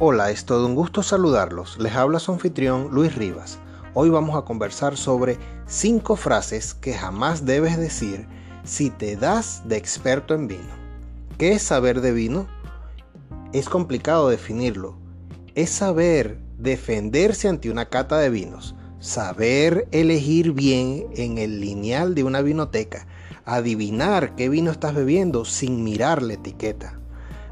Hola, es todo un gusto saludarlos. Les habla su anfitrión Luis Rivas. Hoy vamos a conversar sobre 5 frases que jamás debes decir si te das de experto en vino. ¿Qué es saber de vino? Es complicado definirlo. Es saber defenderse ante una cata de vinos, saber elegir bien en el lineal de una vinoteca, adivinar qué vino estás bebiendo sin mirar la etiqueta.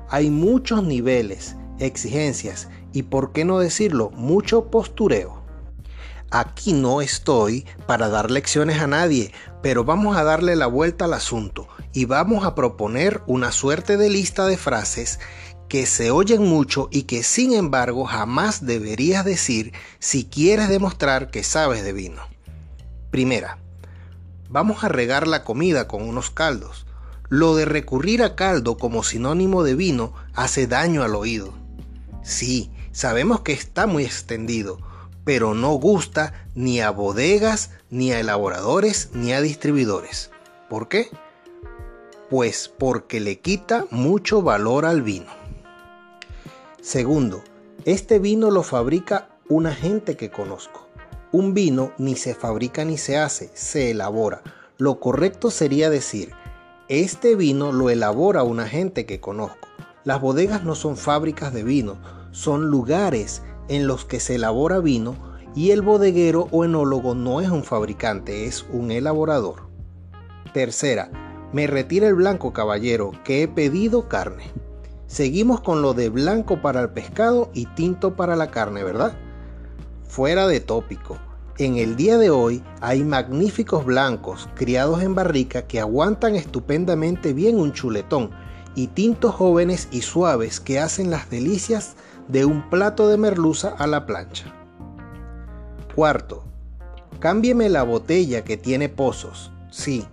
Hay muchos niveles exigencias y, por qué no decirlo, mucho postureo. Aquí no estoy para dar lecciones a nadie, pero vamos a darle la vuelta al asunto y vamos a proponer una suerte de lista de frases que se oyen mucho y que sin embargo jamás deberías decir si quieres demostrar que sabes de vino. Primera, vamos a regar la comida con unos caldos. Lo de recurrir a caldo como sinónimo de vino hace daño al oído. Sí, sabemos que está muy extendido, pero no gusta ni a bodegas, ni a elaboradores, ni a distribuidores. ¿Por qué? Pues porque le quita mucho valor al vino. Segundo, este vino lo fabrica una gente que conozco. Un vino ni se fabrica ni se hace, se elabora. Lo correcto sería decir, este vino lo elabora una gente que conozco. Las bodegas no son fábricas de vino, son lugares en los que se elabora vino y el bodeguero o enólogo no es un fabricante, es un elaborador. Tercera, me retira el blanco caballero, que he pedido carne. Seguimos con lo de blanco para el pescado y tinto para la carne, ¿verdad? Fuera de tópico. En el día de hoy hay magníficos blancos criados en barrica que aguantan estupendamente bien un chuletón y tintos jóvenes y suaves que hacen las delicias de un plato de merluza a la plancha. Cuarto, cámbieme la botella que tiene pozos. Sí,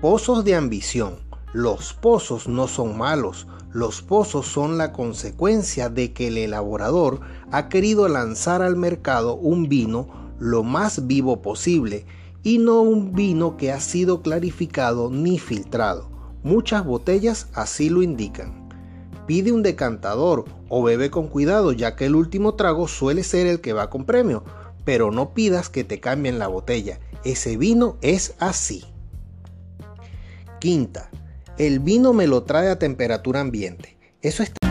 pozos de ambición. Los pozos no son malos, los pozos son la consecuencia de que el elaborador ha querido lanzar al mercado un vino lo más vivo posible y no un vino que ha sido clarificado ni filtrado. Muchas botellas así lo indican. Pide un decantador o bebe con cuidado ya que el último trago suele ser el que va con premio, pero no pidas que te cambien la botella. Ese vino es así. Quinta, el vino me lo trae a temperatura ambiente. Eso está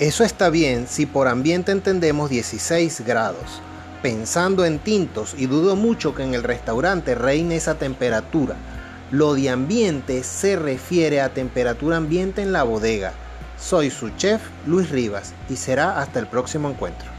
Eso está bien si por ambiente entendemos 16 grados, pensando en tintos y dudo mucho que en el restaurante reine esa temperatura. Lo de ambiente se refiere a temperatura ambiente en la bodega. Soy su chef Luis Rivas y será hasta el próximo encuentro.